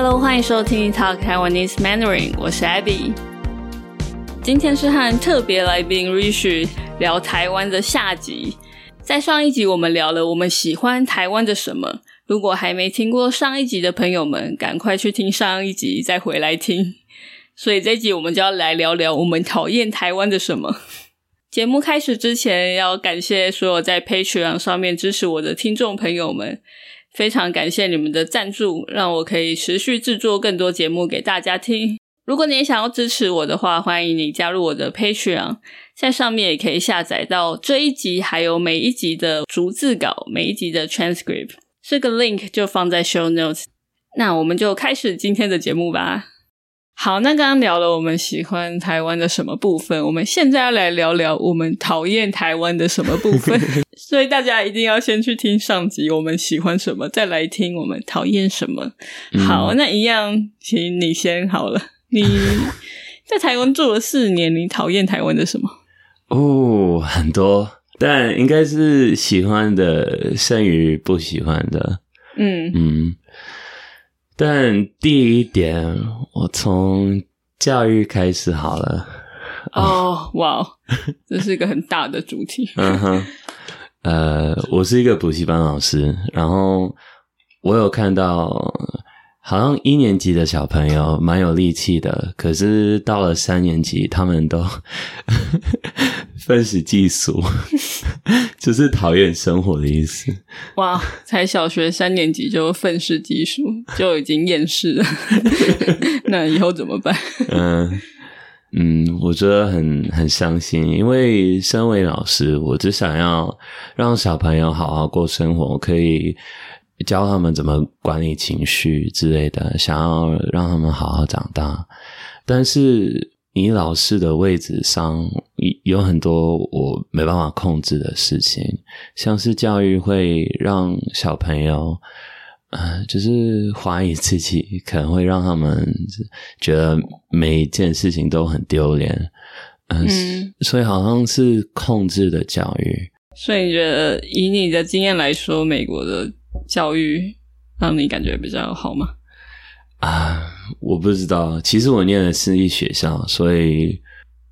Hello，欢迎收听 Talk Taiwanese Mandarin，我是 Abby。今天是和特别来宾 Rich 聊台湾的下集。在上一集我们聊了我们喜欢台湾的什么，如果还没听过上一集的朋友们，赶快去听上一集再回来听。所以这集我们就要来聊聊我们讨厌台湾的什么。节目开始之前，要感谢所有在 Patreon 上面支持我的听众朋友们。非常感谢你们的赞助，让我可以持续制作更多节目给大家听。如果你也想要支持我的话，欢迎你加入我的 Patreon，在上面也可以下载到这一集还有每一集的逐字稿、每一集的 transcript，这个 link 就放在 show notes。那我们就开始今天的节目吧。好，那刚刚聊了我们喜欢台湾的什么部分，我们现在要来聊聊我们讨厌台湾的什么部分。所以大家一定要先去听上集，我们喜欢什么，再来听我们讨厌什么。好，那一样，请你先好了。你在台湾住了四年，你讨厌台湾的什么？哦，很多，但应该是喜欢的胜于不喜欢的。嗯嗯。但第一点，我从教育开始好了。哦，哇，这是一个很大的主题。嗯哼，呃，我是一个补习班老师，然后我有看到。好像一年级的小朋友蛮有力气的，可是到了三年级，他们都愤世嫉俗，就是讨厌生活的意思。哇，才小学三年级就愤世嫉俗，就已经厌世了。那以后怎么办？嗯嗯，我觉得很很伤心，因为身为老师，我只想要让小朋友好好过生活，可以。教他们怎么管理情绪之类的，想要让他们好好长大。但是你老师的位置上有很多我没办法控制的事情，像是教育会让小朋友，呃，就是怀疑自己，可能会让他们觉得每一件事情都很丢脸。嗯，所以好像是控制的教育。所以你觉得，以你的经验来说，美国的？教育让你感觉比较好吗？啊，我不知道。其实我念的私立学校，所以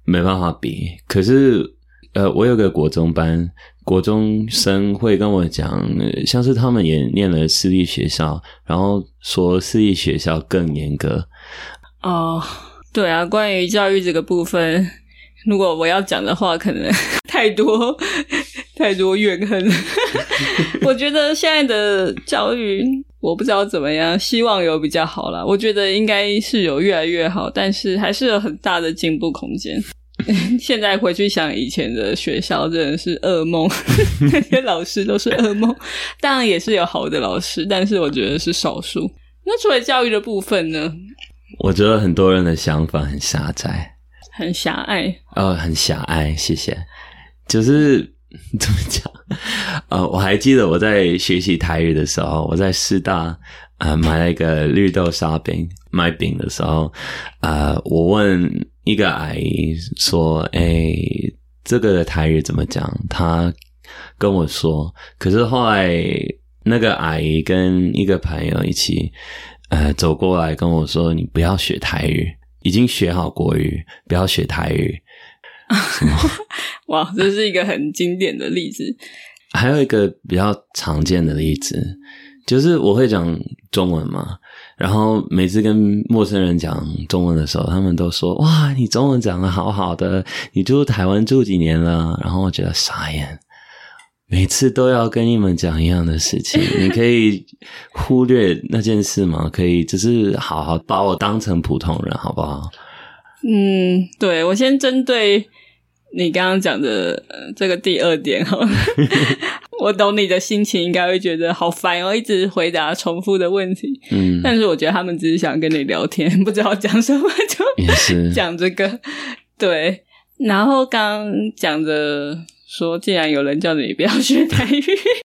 没办法比。可是，呃，我有个国中班，国中生会跟我讲，像是他们也念了私立学校，然后说私立学校更严格。哦，对啊，关于教育这个部分，如果我要讲的话，可能 太多。太多怨恨，我觉得现在的教育我不知道怎么样，希望有比较好啦。我觉得应该是有越来越好，但是还是有很大的进步空间。现在回去想以前的学校，真的是噩梦，那些老师都是噩梦。当然也是有好的老师，但是我觉得是少数。那除了教育的部分呢？我觉得很多人的想法很狭窄，很狭隘。呃，很狭隘。谢谢，就是。怎么讲？呃，我还记得我在学习台语的时候，我在师大呃买了一个绿豆沙饼，买饼的时候，呃，我问一个阿姨说：“哎，这个的台语怎么讲？”她跟我说，可是后来那个阿姨跟一个朋友一起呃走过来跟我说：“你不要学台语，已经学好国语，不要学台语。” 哇，这是一个很经典的例子。还有一个比较常见的例子，就是我会讲中文嘛，然后每次跟陌生人讲中文的时候，他们都说：“哇，你中文讲的好好的，你住台湾住几年了？”然后我觉得傻眼，每次都要跟你们讲一样的事情，你可以忽略那件事吗？可以，只是好好把我当成普通人，好不好？嗯，对，我先针对。你刚刚讲的这个第二点哈，我懂你的心情，应该会觉得好烦哦，一直回答重复的问题。嗯，但是我觉得他们只是想跟你聊天，不知道讲什么就讲这个。对，然后刚讲的说，既然有人叫你不要学台语，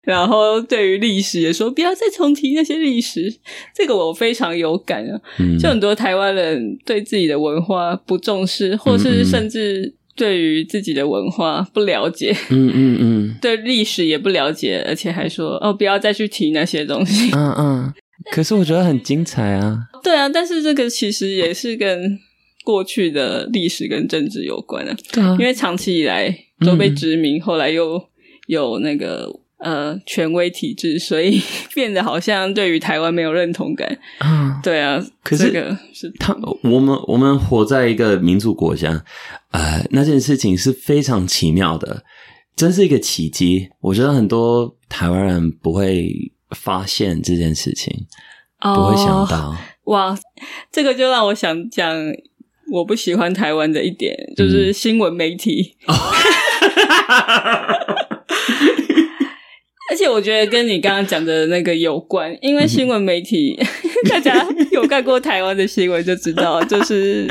然后对于历史也说不要再重提那些历史，这个我非常有感啊。就很多台湾人对自己的文化不重视，或是甚至。对于自己的文化不了解，嗯嗯嗯，对历史也不了解，而且还说哦，不要再去提那些东西，嗯嗯。可是我觉得很精彩啊。对啊，但是这个其实也是跟过去的历史跟政治有关啊，对啊因为长期以来都被殖民，后来又有那个呃权威体制，所以 变得好像对于台湾没有认同感。啊，对啊，可是这个是他我们我们活在一个民主国家，呃，那件事情是非常奇妙的，真是一个奇迹。我觉得很多台湾人不会发现这件事情，不会想哦到。哇，这个就让我想讲。我不喜欢台湾的一点就是新闻媒体，我觉得跟你刚刚讲的那个有关，因为新闻媒体，大家有看过台湾的新闻就知道，就是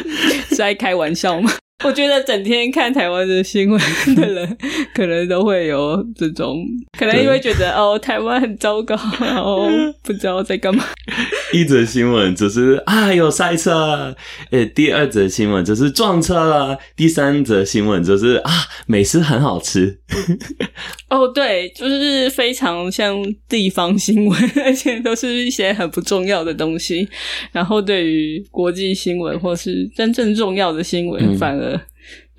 是在开玩笑嘛。我觉得整天看台湾的新闻的人，可能都会有这种，可能因为觉得哦，台湾很糟糕，然后不知道在干嘛。一则新闻就是啊有塞车，呃，第二则新闻就是撞车了，第三则新闻就是啊美食很好吃。哦，对，就是非常像地方新闻，而且都是一些很不重要的东西。然后对于国际新闻或是真正重要的新闻，嗯反而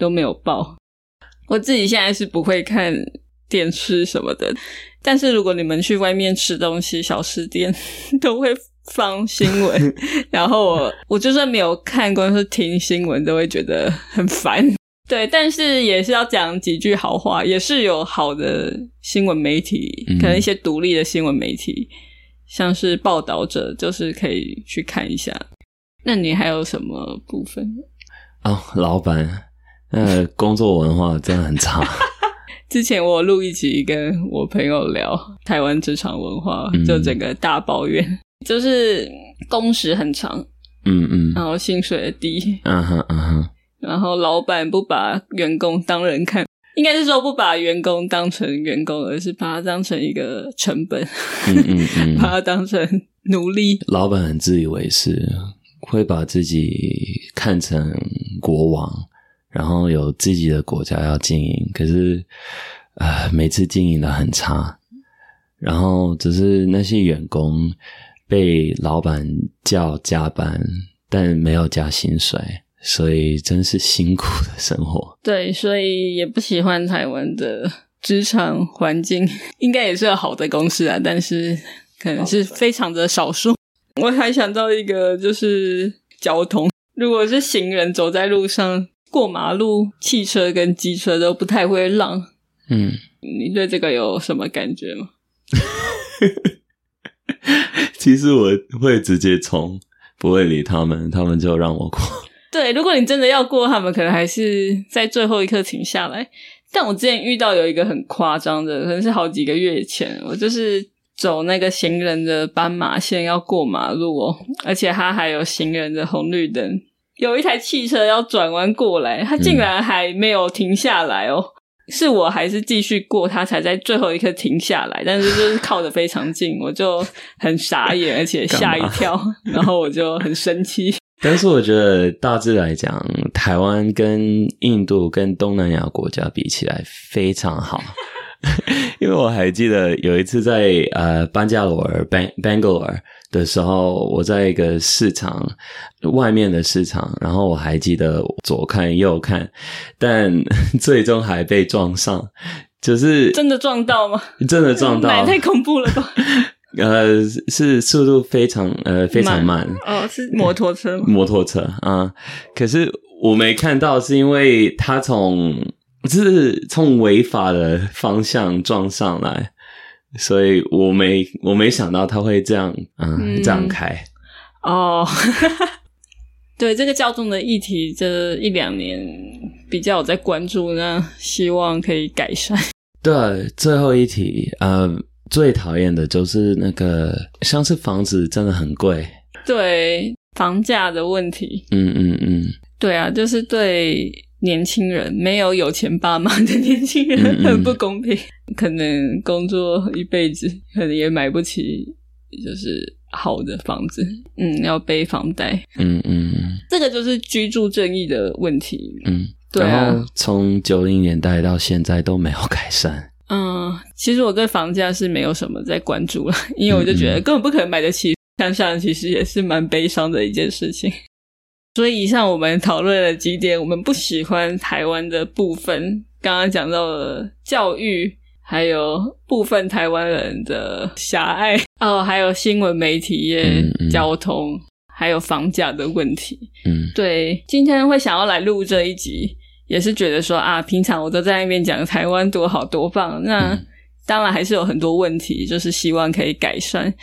都没有报。我自己现在是不会看电视什么的，但是如果你们去外面吃东西，小吃店 都会放新闻，然后我我就算没有看，光是听新闻都会觉得很烦。对，但是也是要讲几句好话，也是有好的新闻媒体，嗯可能一些独立的新闻媒体，像是报道者，就是可以去看一下。那你还有什么部分？哦，老板，呃，工作文化真的很差。之前我录一集跟我朋友聊台湾职场文化，嗯。就整个大抱怨，就是工时很长，嗯嗯。然后薪水低，嗯哼嗯哼，然后老板不把员工当人看，应该是说不把员工当成员工，而是把他当成一个成本，嗯嗯嗯，把他当成奴隶。老板很自以为是，会把自己看成国王，然后有自己的国家要经营，可是呃，每次经营的很差，然后只是那些员工被老板叫加班，但没有加薪水，所以真是辛苦的生活。对，所以也不喜欢台湾的职场环境，应该也是有好的公司啊，但是可能是非常的少数。我还想到一个，就是交通，如果是行人走在路上过马路，汽车跟机车都不太会让，嗯，你对这个有什么感觉吗？其实我会直接冲，不会理他们，他们就让我过。对，如果你真的要过，他们可能还是在最后一刻停下来。但我之前遇到有一个很夸张的，可能是好几个月前，我就是走那个行人的斑马线要过马路哦，而且它还有行人的红绿灯，有一台汽车要转弯过来，它竟然还没有停下来哦。是我还是继续过，他才在最后一刻停下来，但是就是靠得非常近，我就很傻眼，而且吓一跳，然后我就很生气。但是我觉得大致来讲，台湾跟印度跟东南亚国家比起来非常好，因为我还记得有一次在呃班加罗尔 Bang Bangalore 的时候，我在一个市场外面的市场，然后我还记得左看右看，但 最终还被撞上，就是真的撞到吗？真的撞到买，太恐怖了吧！呃，是速度非常呃非常慢，哦，是摩托车吗？摩托车啊、可是我没看到，是因为他从是从违法的方向撞上来，所以我没我没想到他会这样，嗯，嗯。这样开。哦，对这个教宗的议题，这一两年比较有在关注，那希望可以改善。对，最后一题，呃，最讨厌的就是那个，像是房子真的很贵，对房价的问题，嗯嗯嗯，对啊，就是对年轻人没有有钱爸妈的年轻人很不公平，可能工作一辈子，可能也买不起就是好的房子，嗯，要背房贷，嗯嗯。这个就是居住正义的问题。嗯，对啊。然后从九零年代到现在都没有改善。嗯，其实我对房价是没有什么在关注了，因为我就觉得根本不可能买得起，想想其实也是蛮悲伤的一件事情。所以以上我们讨论了几点我们不喜欢台湾的部分，刚刚讲到了教育，还有部分台湾人的狭隘哦，还有新闻媒体业、交通，还有房价的问题。嗯，对，今天会想要来录这一集，也是觉得说啊，平常我都在那边讲台湾多好多棒，那当然还是有很多问题，就是希望可以改善。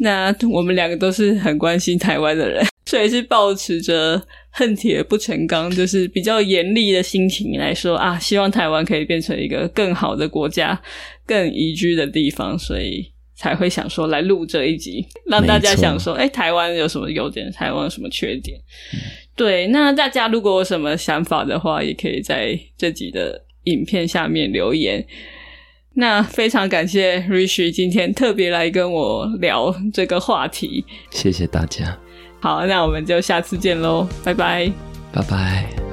那我们两个都是很关心台湾的人。所以是保持着恨铁不成钢，就是比较严厉的心情来说啊，希望台湾可以变成一个更好的国家、更宜居的地方，所以才会想说来录这一集，让大家想说，哎，台湾有什么优点？台湾有什么缺点？对，那大家如果有什么想法的话，也可以在这集的影片下面留言。那非常感谢 Rich 今天特别来跟我聊这个话题，谢谢大家。好，那我们就下次见喽，拜拜，拜拜。